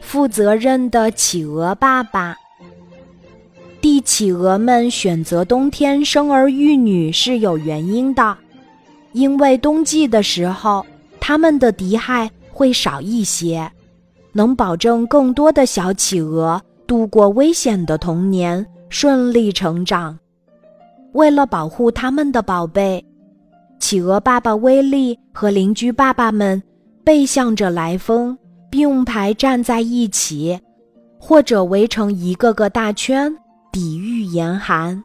负责任的企鹅爸爸。帝企鹅们选择冬天生儿育女是有原因的，因为冬季的时候，它们的敌害会少一些，能保证更多的小企鹅度过危险的童年，顺利成长。为了保护他们的宝贝，企鹅爸爸威利和邻居爸爸们背向着来风，并排站在一起，或者围成一个个大圈。抵御严寒。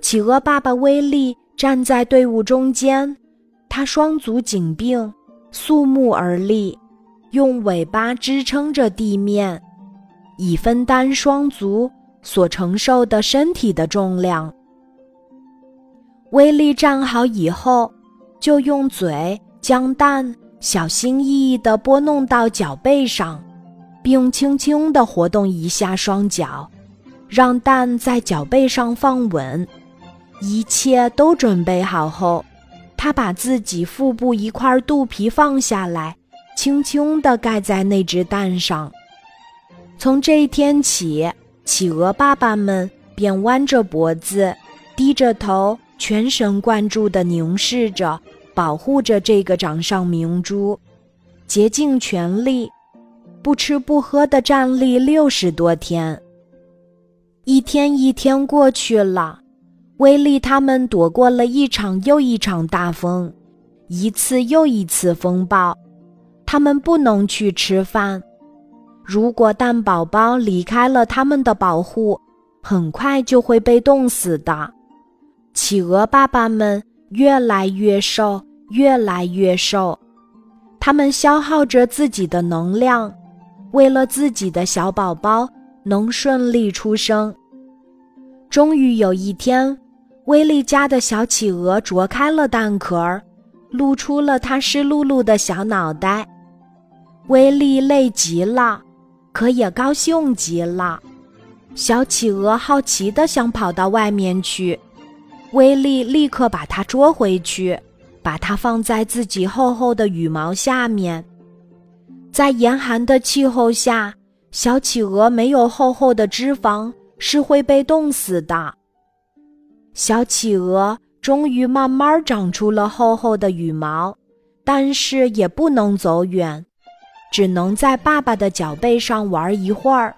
企鹅爸爸威利站在队伍中间，他双足紧并，肃穆而立，用尾巴支撑着地面，以分担双足所承受的身体的重量。威利站好以后，就用嘴将蛋小心翼翼地拨弄到脚背上，并轻轻地活动一下双脚。让蛋在脚背上放稳，一切都准备好后，他把自己腹部一块肚皮放下来，轻轻地盖在那只蛋上。从这一天起，企鹅爸爸们便弯着脖子，低着头，全神贯注地凝视着，保护着这个掌上明珠，竭尽全力，不吃不喝地站立六十多天。一天一天过去了，威利他们躲过了一场又一场大风，一次又一次风暴。他们不能去吃饭，如果蛋宝宝离开了他们的保护，很快就会被冻死的。企鹅爸爸们越来越瘦，越来越瘦，他们消耗着自己的能量，为了自己的小宝宝。能顺利出生。终于有一天，威利家的小企鹅啄开了蛋壳，露出了它湿漉漉的小脑袋。威利累极了，可也高兴极了。小企鹅好奇地想跑到外面去，威利立刻把它捉回去，把它放在自己厚厚的羽毛下面。在严寒的气候下。小企鹅没有厚厚的脂肪，是会被冻死的。小企鹅终于慢慢长出了厚厚的羽毛，但是也不能走远，只能在爸爸的脚背上玩一会儿。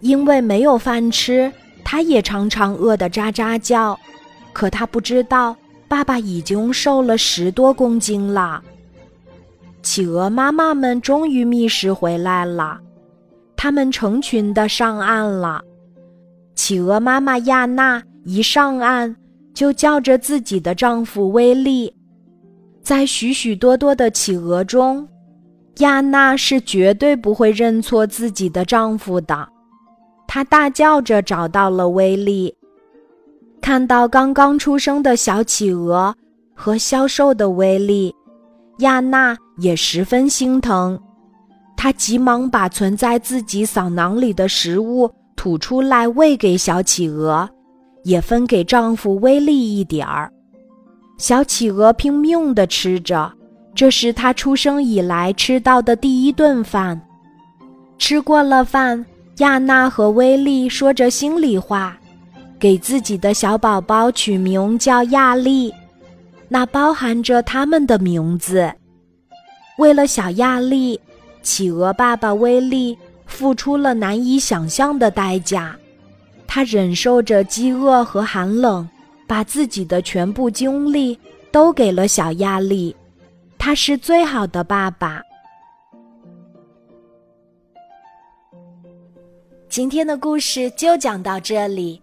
因为没有饭吃，它也常常饿得喳喳叫。可它不知道，爸爸已经瘦了十多公斤了。企鹅妈妈们终于觅食回来了。他们成群的上岸了。企鹅妈妈亚娜一上岸，就叫着自己的丈夫威利。在许许多多的企鹅中，亚娜是绝对不会认错自己的丈夫的。她大叫着找到了威利，看到刚刚出生的小企鹅和消瘦的威力，亚娜也十分心疼。她急忙把存在自己嗓囊里的食物吐出来喂给小企鹅，也分给丈夫威力一点儿。小企鹅拼命地吃着，这是它出生以来吃到的第一顿饭。吃过了饭，亚娜和威力说着心里话，给自己的小宝宝取名叫亚丽，那包含着他们的名字。为了小亚丽。企鹅爸爸威利付出了难以想象的代价，他忍受着饥饿和寒冷，把自己的全部精力都给了小亚丽。他是最好的爸爸。今天的故事就讲到这里，